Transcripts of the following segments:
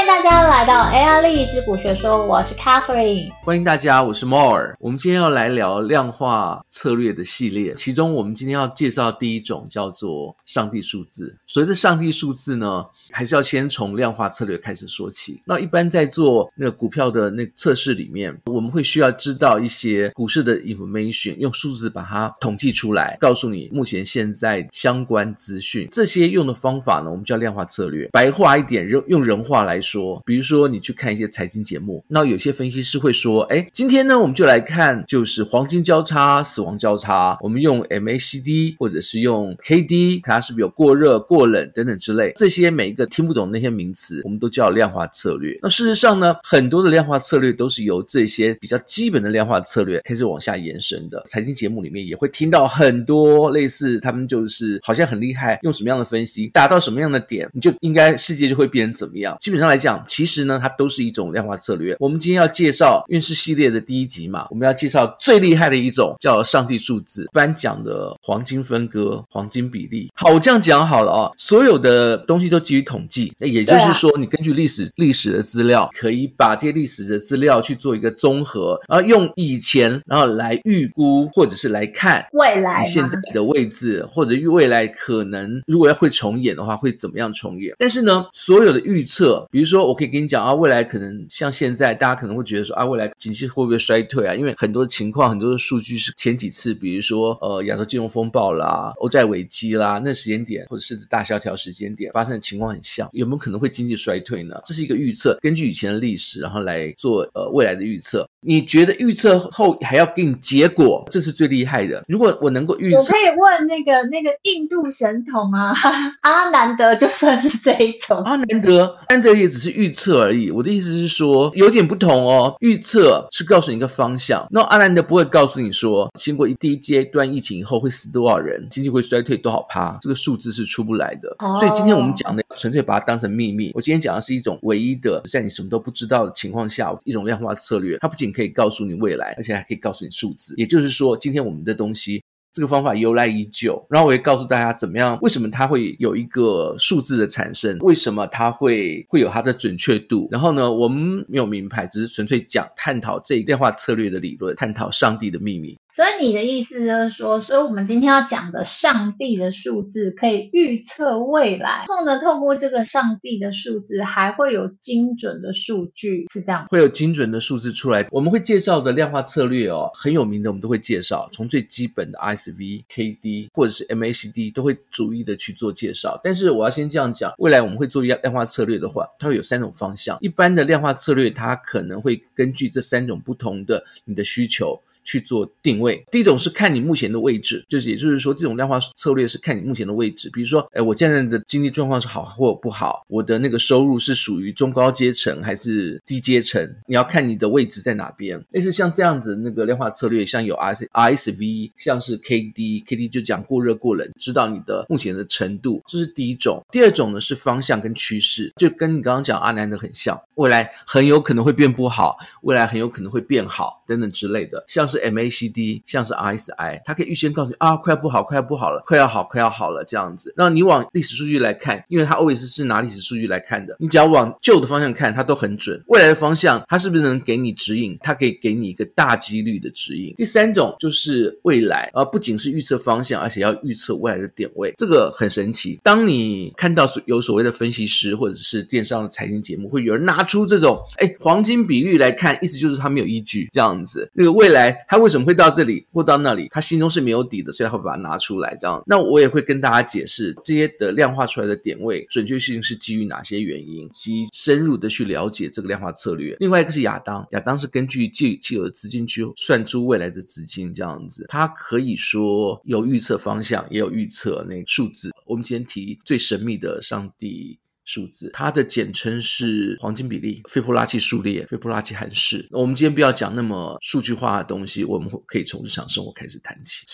迎大家来到 AI 力之古学说，我是 Catherine。欢迎大家，我是 More。我们今天要来聊量化策略的系列，其中我们今天要介绍第一种叫做上帝数字。所谓的上帝数字呢，还是要先从量化策略开始说起。那一般在做那个股票的那个测试里面，我们会需要知道一些股市的 information，用数字把它统计出来，告诉你目前现在相关资讯。这些用的方法呢，我们叫量化策略。白话一点，用用人话来说，比如说说你去看一些财经节目，那有些分析师会说，哎，今天呢，我们就来看就是黄金交叉、死亡交叉，我们用 MACD 或者是用 KD，它是不是有过热、过冷等等之类，这些每一个。听不懂那些名词，我们都叫量化策略。那事实上呢，很多的量化策略都是由这些比较基本的量化策略开始往下延伸的。财经节目里面也会听到很多类似，他们就是好像很厉害，用什么样的分析达到什么样的点，你就应该世界就会变成怎么样。基本上来讲，其实呢，它都是一种量化策略。我们今天要介绍运势系列的第一集嘛，我们要介绍最厉害的一种叫上帝数字，一般讲的黄金分割、黄金比例。好，我这样讲好了啊，所有的东西都基于。统计，那也就是说，你根据历史历史的资料，可以把这些历史的资料去做一个综合，然后用以前，然后来预估，或者是来看未来现在的位置，或者预未来可能如果要会重演的话，会怎么样重演？但是呢，所有的预测，比如说我可以给你讲啊，未来可能像现在，大家可能会觉得说啊，未来经济会不会衰退啊？因为很多情况，很多的数据是前几次，比如说呃亚洲金融风暴啦、欧债危机啦，那时间点或者是大萧条时间点发生的情况很。像有没有可能会经济衰退呢？这是一个预测，根据以前的历史，然后来做呃未来的预测。你觉得预测后还要给你结果，这是最厉害的。如果我能够预测，我可以问那个那个印度神童啊，阿南德就算是这一种。阿南德，阿南德也只是预测而已。我的意思是说，有点不同哦。预测是告诉你一个方向，那阿南德不会告诉你说，经过一第一阶段疫情以后会死多少人，经济会衰退多少趴，这个数字是出不来的。哦、所以今天我们讲的纯粹把它当成秘密。我今天讲的是一种唯一的，在你什么都不知道的情况下，一种量化策略。它不仅可以告诉你未来，而且还可以告诉你数字。也就是说，今天我们的东西，这个方法由来已久。然后我也告诉大家怎么样，为什么它会有一个数字的产生，为什么它会会有它的准确度。然后呢，我们没有名牌，只是纯粹讲探讨这一量化策略的理论，探讨上帝的秘密。所以你的意思就是说，所以我们今天要讲的上帝的数字可以预测未来，然后呢，透过这个上帝的数字，还会有精准的数据，是这样？会有精准的数字出来。我们会介绍的量化策略哦，很有名的，我们都会介绍，从最基本的 RSV、KD 或者是 MACD 都会逐一的去做介绍。但是我要先这样讲，未来我们会做量量化策略的话，它会有三种方向。一般的量化策略，它可能会根据这三种不同的你的需求。去做定位。第一种是看你目前的位置，就是也就是说，这种量化策略是看你目前的位置。比如说，哎，我现在的经济状况是好或不好，我的那个收入是属于中高阶层还是低阶层？你要看你的位置在哪边。类似像这样子那个量化策略，像有 R RSV，像是 KD，KD 就讲过热过冷，知道你的目前的程度，这是第一种。第二种呢是方向跟趋势，就跟你刚刚讲阿南的很像，未来很有可能会变不好，未来很有可能会变好等等之类的，像是。MACD 像是 RSI，它可以预先告诉你啊，快要不好，快要不好了，快要好，快要好了这样子。那你往历史数据来看，因为它 always 是拿历史数据来看的，你只要往旧的方向看，它都很准。未来的方向，它是不是能给你指引？它可以给你一个大几率的指引。第三种就是未来啊，不仅是预测方向，而且要预测未来的点位，这个很神奇。当你看到有所谓的分析师或者是电商的财经节目，会有人拿出这种哎黄金比率来看，意思就是它没有依据这样子。那个未来。他为什么会到这里或到那里？他心中是没有底的，所以他会把它拿出来。这样，那我也会跟大家解释这些的量化出来的点位准确性是基于哪些原因，及深入的去了解这个量化策略。另外一个是亚当，亚当是根据既既有的资金去算出未来的资金，这样子，它可以说有预测方向，也有预测那数字。我们今天提最神秘的上帝。数字，它的简称是黄金比例、斐波拉契数列、斐波拉契函数。我们今天不要讲那么数据化的东西，我们可以从日常生活开始谈起。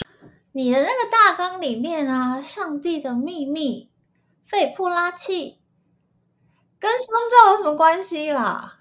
你的那个大纲里面啊，上帝的秘密、斐波拉契跟胸罩有什么关系啦？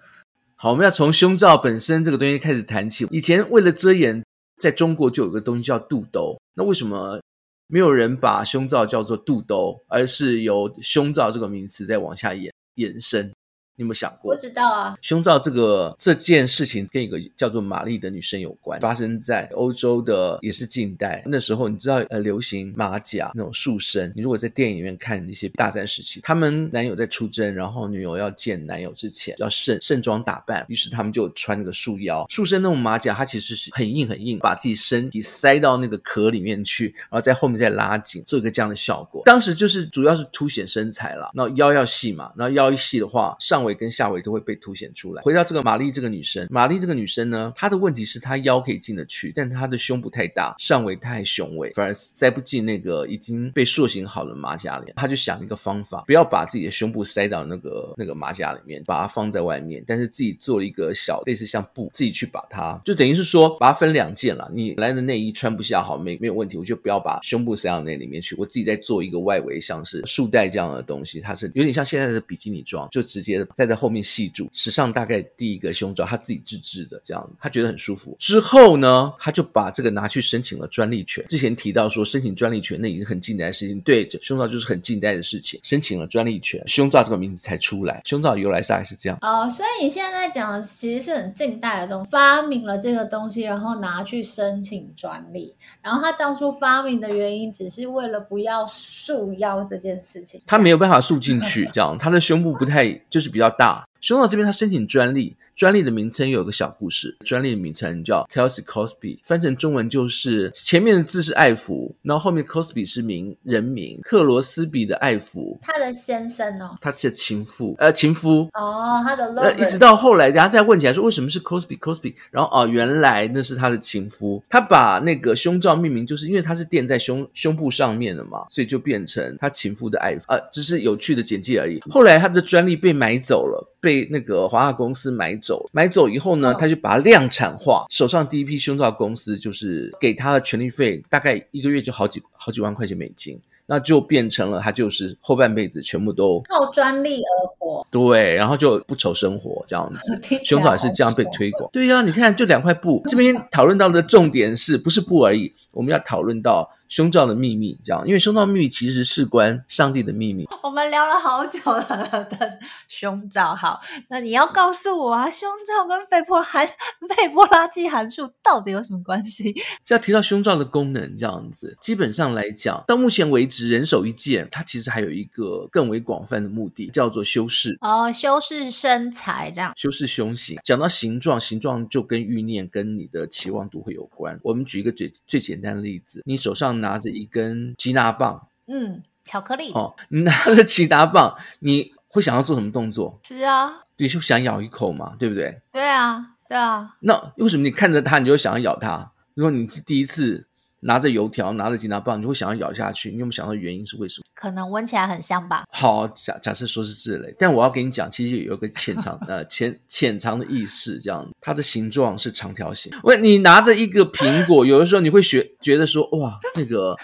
好，我们要从胸罩本身这个东西开始谈起。以前为了遮掩，在中国就有个东西叫肚兜，那为什么？没有人把胸罩叫做肚兜，而是由胸罩这个名词再往下延延伸。你有没有想过？我知道啊，胸罩这个这件事情跟一个叫做玛丽的女生有关，发生在欧洲的也是近代。那时候你知道呃，流行马甲那种束身。你如果在电影里面看一些大战时期，他们男友在出征，然后女友要见男友之前要盛盛装打扮，于是他们就穿那个束腰束身那种马甲，它其实是很硬很硬，把自己身体塞到那个壳里面去，然后在后面再拉紧，做一个这样的效果。当时就是主要是凸显身材了，然后腰要细嘛，然后腰一细的话，上围跟下围都会被凸显出来。回到这个玛丽这个女生，玛丽这个女生呢，她的问题是她腰可以进得去，但她的胸部太大，上围太雄伟，反而塞不进那个已经被塑形好的马甲里。她就想一个方法，不要把自己的胸部塞到那个那个马甲里面，把它放在外面，但是自己做一个小类似像布，自己去把它，就等于是说把它分两件了。你来的内衣穿不下好，没没有问题，我就不要把胸部塞到那里面去，我自己再做一个外围，像是束带这样的东西，它是有点像现在的比基尼装，就直接再在后面系住。史上大概第一个胸罩，他自己自制的，这样他觉得很舒服。之后呢，他就把这个拿去申请了专利权。之前提到说申请专利权，那已经很近代的事情。对，胸罩就是很近代的事情，申请了专利权，胸罩这个名字才出来。胸罩由来是还是这样。哦，所以你现在在讲的其实是很近代的东西，发明了这个东西，然后拿去申请专利。然后他当初发明的原因，只是为了不要束腰这件事情。他没有办法束进去，这样他的胸部不太就是比较老大。胸罩这边他申请专利，专利的名称有个小故事，专利的名称叫 Kelsey Crosby，翻成中文就是前面的字是艾弗，然后后面 Crosby 是名人名，克罗斯比的艾弗，他的先生哦，他是情妇，呃，情夫。哦，他的 lover，呃，一直到后来，大家再问起来说为什么是 Crosby Crosby，然后哦，原来那是他的情夫，他把那个胸罩命名就是因为他是垫在胸胸部上面的嘛，所以就变成他情夫的艾弗，呃，只是有趣的简介而已。后来他的专利被买走了，被。被那个华纳公司买走，买走以后呢，他就把它量产化。手上第一批胸罩公司就是给他的权利费，大概一个月就好几好几万块钱美金，那就变成了他就是后半辈子全部都靠专利而活。对，然后就不愁生活这样子，胸罩是这样被推广。对呀、啊，你看就两块布，这边讨论到的重点是不是布而已？我们要讨论到。胸罩的秘密，这样，因为胸罩秘密其实事关上帝的秘密。我们聊了好久了的胸罩，好，那你要告诉我啊，胸罩跟斐波含 斐波拉契函数到底有什么关系？是要提到胸罩的功能，这样子，基本上来讲，到目前为止，人手一件，它其实还有一个更为广泛的目的，叫做修饰。哦，修饰身材，这样，修饰胸型。讲到形状，形状就跟欲念跟你的期望度会有关。我们举一个最最简单的例子，你手上。拿着一根吉拿棒，嗯，巧克力哦，你拿着吉拿棒，你会想要做什么动作？吃啊，你就想咬一口嘛，对不对？对啊，对啊。那为什么你看着它，你就想要咬它？如果你是第一次。拿着油条，拿着吉拿棒，你就会想要咬下去。你有没有想到原因是为什么？可能闻起来很香吧。好，假假设说是这类，但我要跟你讲，其实有个潜藏呃潜潜藏的意识，这样它的形状是长条形。喂，你拿着一个苹果，有的时候你会学觉得说，哇，那个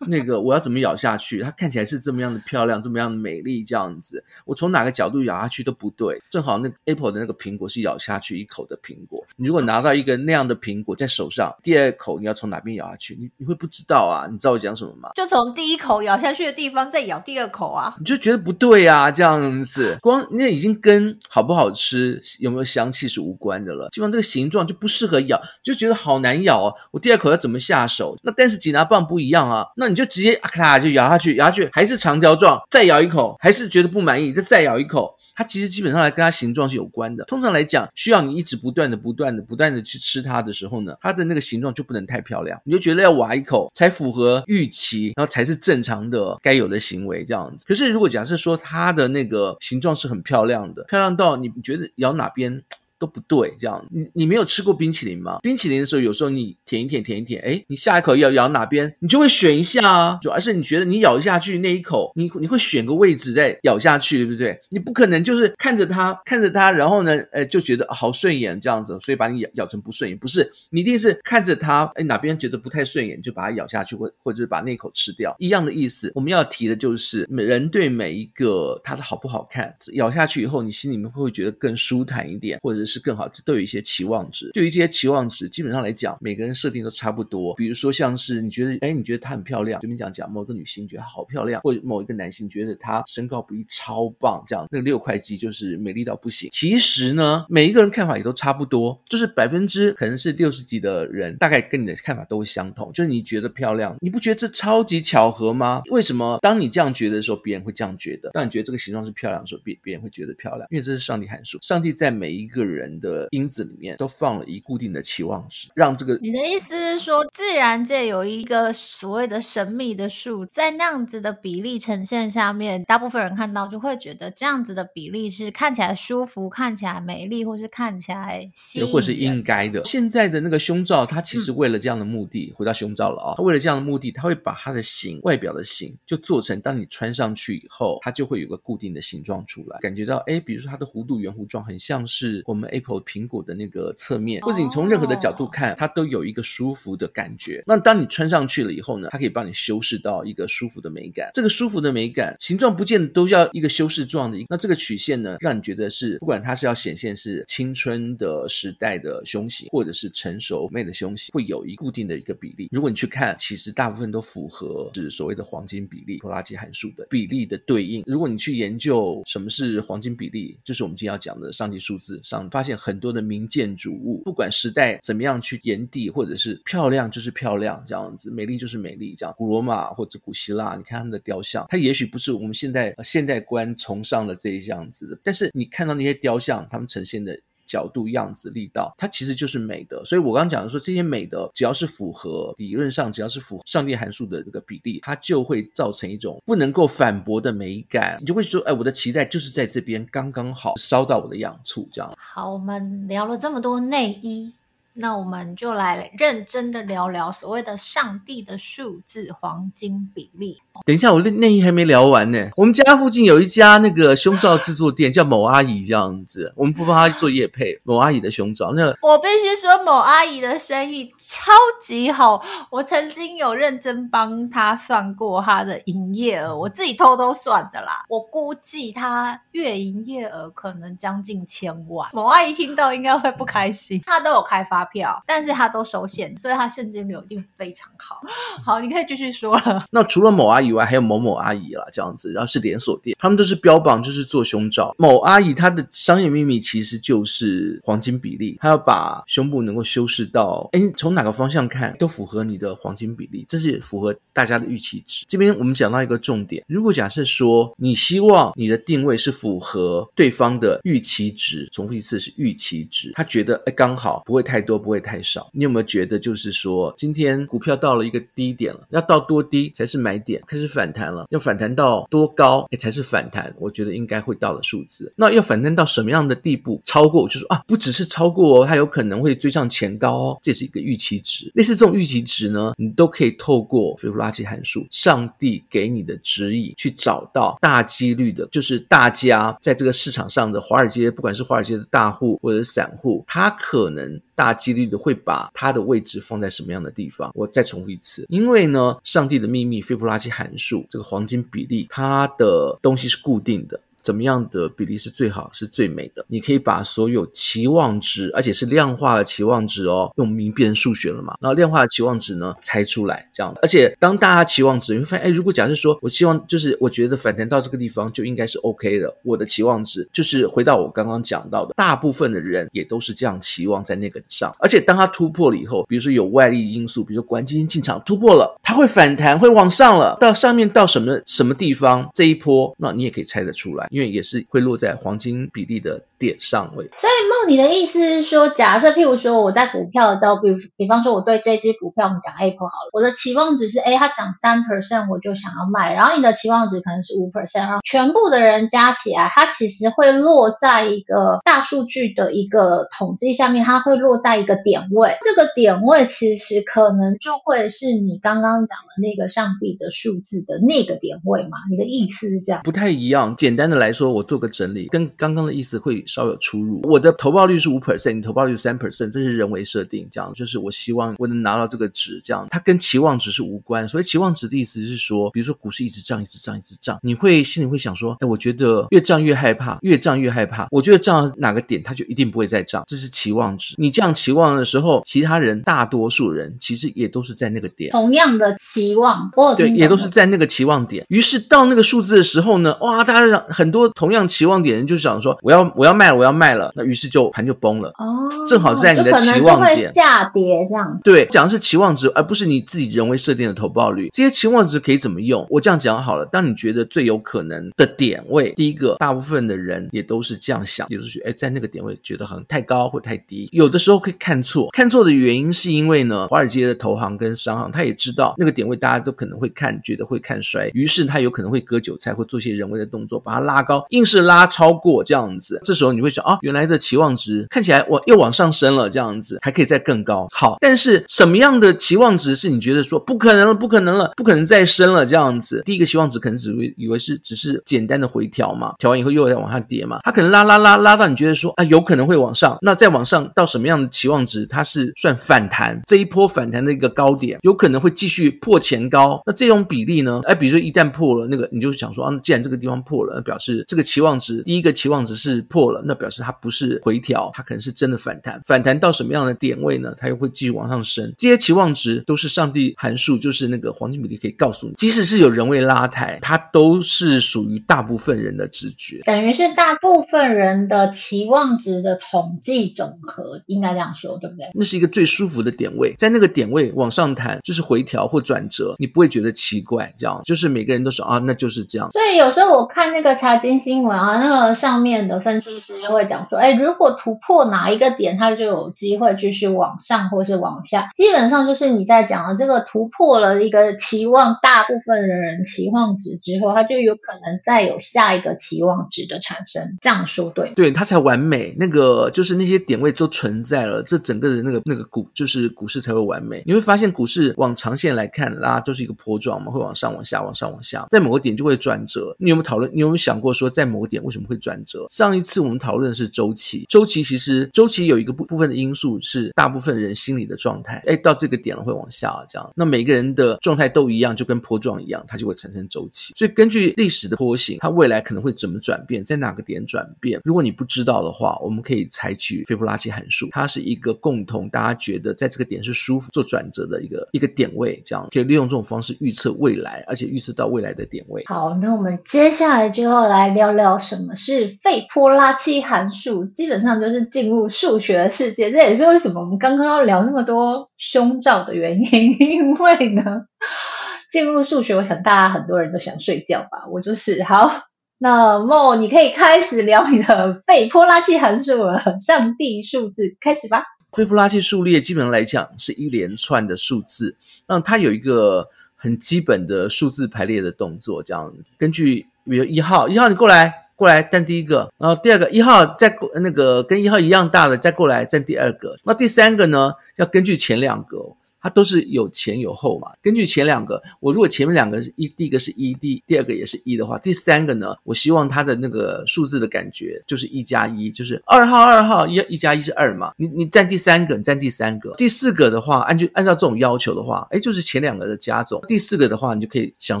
那个我要怎么咬下去？它看起来是这么样的漂亮，这么样的美丽，这样子，我从哪个角度咬下去都不对。正好那个 Apple 的那个苹果是咬下去一口的苹果。你如果拿到一个那样的苹果在手上，第二口你要从哪边咬下去？你你会不知道啊？你知道我讲什么吗？就从第一口咬下去的地方再咬第二口啊！你就觉得不对啊，这样子，光那已经跟好不好吃、有没有香气是无关的了。基本上这个形状就不适合咬，就觉得好难咬哦！我第二口要怎么下手？那但是挤拿棒不一样啊，那你就直接啊咔就咬下去，咬下去还是长条状，再咬一口还是觉得不满意，再再咬一口。它其实基本上来跟它形状是有关的。通常来讲，需要你一直不断的、不断的、不断的去吃它的时候呢，它的那个形状就不能太漂亮，你就觉得要挖一口才符合预期，然后才是正常的该有的行为这样子。可是如果假设说它的那个形状是很漂亮的，漂亮到你觉得咬哪边都不对，这样你你没有吃过冰淇淋吗？冰淇淋的时候，有时候你舔一舔，舔一舔，哎，你下一口要咬哪边，你就会选一下啊。主要是你觉得你咬下去那一口，你你会选个位置再咬下去，对不对？你不可能就是看着它看着它，然后呢，呃，就觉得好顺眼这样子，所以把你咬咬成不顺眼。不是，你一定是看着它，哎，哪边觉得不太顺眼，就把它咬下去，或或者是把那口吃掉，一样的意思。我们要提的就是，人对每一个它的好不好看，咬下去以后，你心里面会觉得更舒坦一点，或者是。更好，都有一些期望值。对于这些期望值，基本上来讲，每个人设定都差不多。比如说，像是你觉得，哎，你觉得她很漂亮，随便讲讲，某个女性觉得好漂亮，或者某一个男性觉得她身高比例超棒，这样，那个六块肌就是美丽到不行。其实呢，每一个人看法也都差不多，就是百分之可能是六十几的人，大概跟你的看法都会相同。就是你觉得漂亮，你不觉得这超级巧合吗？为什么当你这样觉得的时候，别人会这样觉得？当你觉得这个形状是漂亮的时候，别别人会觉得漂亮，因为这是上帝函数。上帝在每一个人的因子里面都放了一固定的期望值，让这个。你的意思是说，自然界有一个所谓的神秘的数，在那样子的比例呈现下面，大部分人看到就会觉得这样子的比例是看起来舒服、看起来美丽，或是看起来吸引，或是应该的。现在的那个胸罩，它其实为了这样的目的，嗯、回到胸罩了啊、哦，它为了这样的目的，它会把它的形、外表的形就做成，当你穿上去以后，它就会有个固定的形状出来，感觉到哎，比如说它的弧度圆弧状，很像是我们 Apple 苹果的那个侧面，或者你从任何的角度看，它都有一个舒服的感觉。那当你穿上去了以后呢，它可以帮你修饰到一个舒服的美感。这个舒服的美感，形状不见得都要一个修饰状的。那这个曲线呢，让你觉得是不管它是要显现是青春的时代的胸型，或者是成熟妹的胸型，会有一固定的一个比例。如果你去看，其实大部分都符合是所谓的黄金比例，拖拉机函数的比例的对应。如果你去研究什么是黄金比例，就是我们今天要讲的上帝数字上，发现很多的名建筑物，不管时代怎么样去炎帝，或者是漂亮就是漂亮这样子，美丽就是美丽这样。古罗马或者古希腊，你看他们的雕像，它也许不是我们现在现代观崇尚的这一样子的，但是你看到那些雕像，他们呈现的。角度、样子、力道，它其实就是美的。所以我刚刚讲的说，这些美的只要是符合理论上，只要是符合上帝函数的这个比例，它就会造成一种不能够反驳的美感。你就会说，哎，我的期待就是在这边刚刚好烧到我的痒处，这样。好，我们聊了这么多内衣。那我们就来认真的聊聊所谓的上帝的数字黄金比例。等一下，我内内衣还没聊完呢。我们家附近有一家那个胸罩制作店，叫某阿姨这样子。我们不帮她做业配，某阿姨的胸罩。那我必须说，某阿姨的生意超级好。我曾经有认真帮她算过她的营业额，我自己偷偷算的啦。我估计她月营业额可能将近千万。某阿姨听到应该会不开心，她都有开发票，但是他都收现，所以他现金流一定非常好。好，你可以继续说了。那除了某阿姨以外，还有某某阿姨啦，这样子，然后是连锁店，他们都是标榜就是做胸罩。某阿姨她的商业秘密其实就是黄金比例，她要把胸部能够修饰到，哎，从哪个方向看都符合你的黄金比例，这是符合大家的预期值。这边我们讲到一个重点，如果假设说你希望你的定位是符合对方的预期值，重复一次是预期值，他觉得哎刚好不会太多。不会太少。你有没有觉得，就是说，今天股票到了一个低点了，要到多低才是买点？开始反弹了，要反弹到多高才是反弹？我觉得应该会到的数字。那要反弹到什么样的地步？超过，就说啊，不只是超过哦，它有可能会追上前高哦，这是一个预期值。类似这种预期值呢，你都可以透过斐波拉契函数，上帝给你的指引，去找到大几率的，就是大家在这个市场上的华尔街，不管是华尔街的大户或者散户，他可能大几率的会把它的位置放在什么样的地方？我再重复一次，因为呢，上帝的秘密斐波拉契函数这个黄金比例，它的东西是固定的。怎么样的比例是最好，是最美的？你可以把所有期望值，而且是量化的期望值哦，用名变成数学了嘛？然后量化的期望值呢，猜出来这样。而且当大家期望值，你会发现，哎，如果假设说我希望就是我觉得反弹到这个地方就应该是 OK 的，我的期望值就是回到我刚刚讲到的，大部分的人也都是这样期望在那个上。而且当它突破了以后，比如说有外力因素，比如说国安基金进场突破了，它会反弹，会往上了，到上面到什么什么地方这一波，那你也可以猜得出来。因为也是会落在黄金比例的点上位。所以梦，你的意思是说，假设譬如说我在股票的，比如比方说我对这只股票，我们讲 Apple 好了，我的期望值是，哎，它涨三 percent 我就想要卖，然后你的期望值可能是五 percent，然后全部的人加起来，它其实会落在一个大数据的一个统计下面，它会落在一个点位，这个点位其实可能就会是你刚刚讲的那个上帝的数字的那个点位嘛？你的意思是这样？不太一样，简单的。来说，我做个整理，跟刚刚的意思会稍有出入。我的投报率是五 percent，你投报率是三 percent，这是人为设定，这样就是我希望我能拿到这个值，这样它跟期望值是无关。所以期望值的意思是说，比如说股市一直涨，一直涨，一直涨，你会心里会想说，哎，我觉得越涨越害怕，越涨越害怕。我觉得涨到哪个点，它就一定不会再涨，这是期望值。你这样期望的时候，其他人大多数人其实也都是在那个点，同样的期望，对，也都是在那个期望点。于是到那个数字的时候呢，哇，大家很多同样期望点人就想说，我要我要卖了，我要卖了。那于是就盘就崩了。哦，正好是在你的期望点下跌这样。对，讲的是期望值，而不是你自己人为设定的投报率。这些期望值可以怎么用？我这样讲好了。当你觉得最有可能的点位，第一个，大部分的人也都是这样想，也就是哎，在那个点位觉得好像太高或太低。有的时候可以看错，看错的原因是因为呢，华尔街的投行跟商行他也知道那个点位大家都可能会看，觉得会看衰，于是他有可能会割韭菜，会做些人为的动作，把它拉高，硬是拉超过这样子。这时候你会想啊，原来的期望值看起来我又往上升了，这样子还可以再更高。好，但是什么样的期望值是你觉得说不可能了，不可能了，不可能再升了这样子？第一个期望值可能只会以为是只是简单的回调嘛，调完以后又要往下跌嘛，它可能拉拉拉拉到你觉得说啊，有可能会往上，那再往上到什么样的期望值，它是算反弹，这一波反弹的一个高点，有可能会继续破前高，那这种比例呢？哎，比如说一旦破了那个，你就想说啊，既然这个地方破了，那表示这个期望值第一个期望值是破了，那表示它不是回调，它可能是真的反弹。反弹到什么样的点位呢？它又会继续往上升。这些期望值都是上帝函数，就是那个黄金比例可以告诉你，即使是有人为拉抬，它都是属于大部分人的直觉，等于是大部分人的期望值的统计总和，应该这样说，对不对？那是一个最舒服的点位，在那个点位往上弹，就是回调或转折，你不会觉得奇怪，这样就是每个人都说啊，那就是这样。所以有时候我看那个财经新闻啊，那个上面的分析师就会讲说，哎，如果突破哪一个点，它就有机会继续往上或是往下。基本上就是你在讲的这个突破了一个期望，大部分的人期望值之后，它就有可能再有下一个期望值的产生。这样说对？对，它才完美。那个就是那些点位都存在了，这整个的那个那个股就是股市才会完美。你会发现股市往长线来看拉就是一个波状嘛，会往上往下往上往下，在某个点就会转折。你有没有讨论？你有没有想过或说，在某个点为什么会转折？上一次我们讨论的是周期，周期其实周期有一个部部分的因素是大部分人心理的状态。哎，到这个点了会往下这样。那每个人的状态都一样，就跟波状一样，它就会产生周期。所以根据历史的波形，它未来可能会怎么转变，在哪个点转变？如果你不知道的话，我们可以采取斐波拉契函数，它是一个共同大家觉得在这个点是舒服做转折的一个一个点位，这样可以利用这种方式预测未来，而且预测到未来的点位。好，那我们接下来就要来来聊聊什么是费波拉契函数，基本上就是进入数学的世界。这也是为什么我们刚刚要聊那么多胸罩的原因，因为呢，进入数学，我想大家很多人都想睡觉吧，我就是好。那么你可以开始聊你的费波拉契函数了，上帝数字开始吧。费波拉契数列基本上来讲是一连串的数字，那它有一个很基本的数字排列的动作，这样根据比如一号，一号你过来过来站第一个，然后第二个一号再过那个跟一号一样大的再过来站第二个，那第三个呢要根据前两个。它都是有前有后嘛。根据前两个，我如果前面两个是一，第一个是一，第第二个也是一的话，第三个呢，我希望它的那个数字的感觉就是一加一，就是二号二号一一加一是二嘛。你你占第三个，你占第三个，第四个的话，按就按照这种要求的话，哎，就是前两个的加总。第四个的话，你就可以想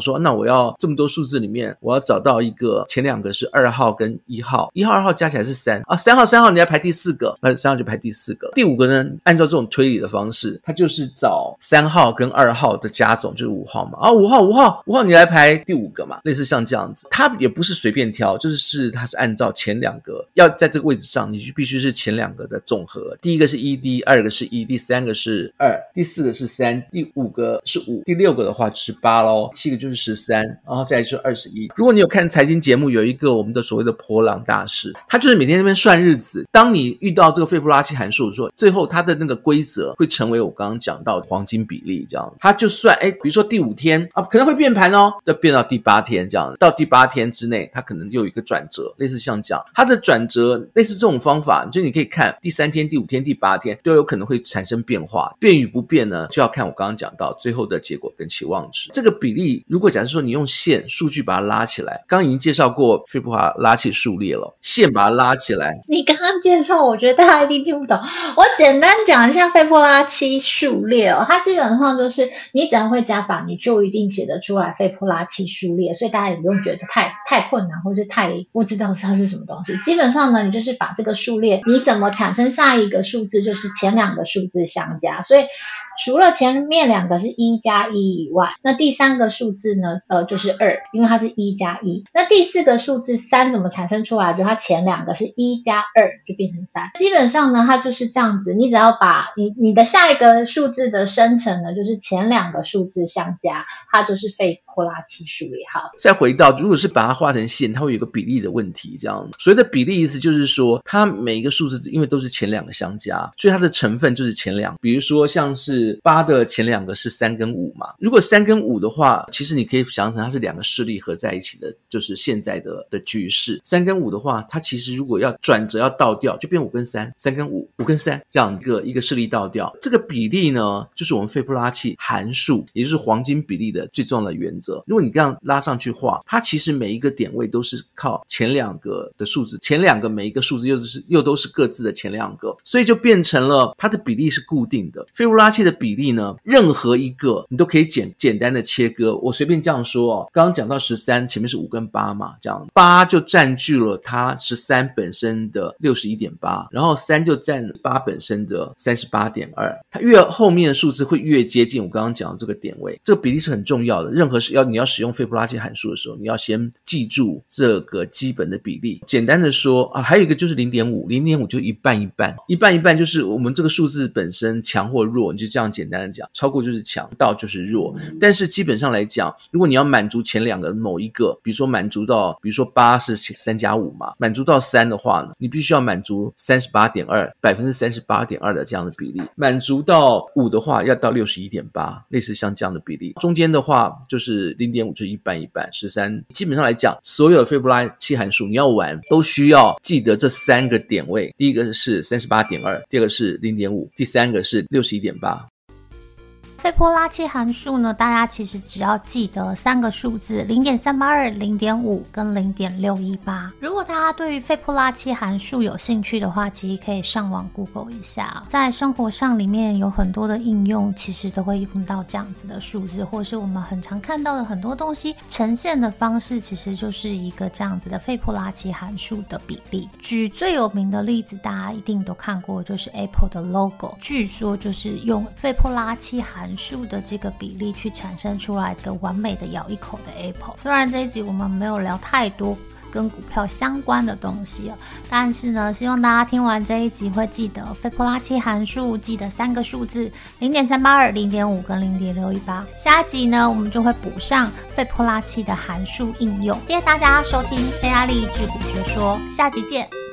说，那我要这么多数字里面，我要找到一个前两个是二号跟一号，一号二号加起来是三啊，三号三号你要排第四个，那三号就排第四个。第五个呢，按照这种推理的方式，它就是找。三号跟二号的加总就是五号嘛，啊，五号五号五号你来排第五个嘛，类似像这样子，它也不是随便挑，就是是它是按照前两个要在这个位置上，你就必须是前两个的总和，第一个是一，第二个是一，第三个是二，第四个是三，第五个是五，第六个的话就是八喽，七个就是十三，然后再来就是二十一。如果你有看财经节目，有一个我们的所谓的波浪大师，他就是每天在那边算日子。当你遇到这个费波拉契函数的时候，最后他的那个规则会成为我刚刚讲到黄金比例这样。它就算哎，比如说第五天啊，可能会变盘哦，要变到第八天这样。到第八天之内，它可能又有一个转折，类似像这样，它的转折类似这种方法，就你可以看第三天、第五天、第八天都有可能会产生变化，变与不变呢，就要看我刚刚讲到最后的结果跟期望值。这个比例，如果假设说你用线数据把它拉起来，刚刚已经介绍过斐波拉起数列了，线把它拉起来。你刚刚介绍，我觉得大家一定听不懂。我简单讲一下斐波拉契数列哦，它基本上就是你只要会加法，你就一定写得出来斐波拉奇数列，所以大家也不用觉得太太困难，或是太不知道它是什么东西。基本上呢，你就是把这个数列，你怎么产生下一个数字，就是前两个数字相加，所以。除了前面两个是一加一以外，那第三个数字呢？呃，就是二，因为它是一加一。那第四个数字三怎么产生出来？就它前两个是一加二，就变成三。基本上呢，它就是这样子。你只要把你你的下一个数字的生成呢，就是前两个数字相加，它就是费波拉契数列。好，再回到，如果是把它画成线，它会有个比例的问题。这样，所谓的比例意思就是说，它每一个数字因为都是前两个相加，所以它的成分就是前两。比如说像是。八的前两个是三跟五嘛？如果三跟五的话，其实你可以想象成它是两个势力合在一起的，就是现在的的局势。三跟五的话，它其实如果要转折要倒掉，就变五跟三，三跟五，五跟三这样一个一个势力倒掉。这个比例呢，就是我们斐波拉契函数，也就是黄金比例的最重要的原则。如果你这样拉上去画，它其实每一个点位都是靠前两个的数字，前两个每一个数字又是又都是各自的前两个，所以就变成了它的比例是固定的。斐波拉契的比例呢，任何一个你都可以简简单的切割。我随便这样说哦，刚刚讲到十三，前面是五跟八嘛，这样八就占据了它十三本身的六十一点八，然后三就占八本身的三十八点二。它越后面的数字会越接近我刚刚讲的这个点位，这个比例是很重要的。任何是要你要使用斐波拉契函数的时候，你要先记住这个基本的比例。简单的说啊，还有一个就是零点五，零点五就一半一半，一半一半就是我们这个数字本身强或弱，你就这样。简单的讲，超过就是强，到就是弱。但是基本上来讲，如果你要满足前两个某一个，比如说满足到，比如说八是三加五嘛，满足到三的话呢，你必须要满足三十八点二，百分之三十八点二的这样的比例。满足到五的话，要到六十一点八，类似像这样的比例。中间的话就是零点五，就是一半一半。十三，基本上来讲，所有的斐波拉契函数你要玩，都需要记得这三个点位。第一个是三十八点二，第二个是零点五，第三个是六十一点八。费波拉契函数呢，大家其实只要记得三个数字：零点三八二、零点五跟零点六一八。如果大家对于费波拉契函数有兴趣的话，其实可以上网 Google 一下，在生活上里面有很多的应用，其实都会用到这样子的数字，或是我们很常看到的很多东西呈现的方式，其实就是一个这样子的费波拉契函数的比例。举最有名的例子，大家一定都看过，就是 Apple 的 logo，据说就是用费波拉契函数的这个比例去产生出来这个完美的咬一口的 Apple。虽然这一集我们没有聊太多跟股票相关的东西哦，但是呢，希望大家听完这一集会记得斐波拉契函数，记得三个数字：零点三八二、零点五跟零点六一八。下一集呢，我们就会补上斐波拉契的函数应用。谢谢大家收听《菲亚丽致股学说》，下集见。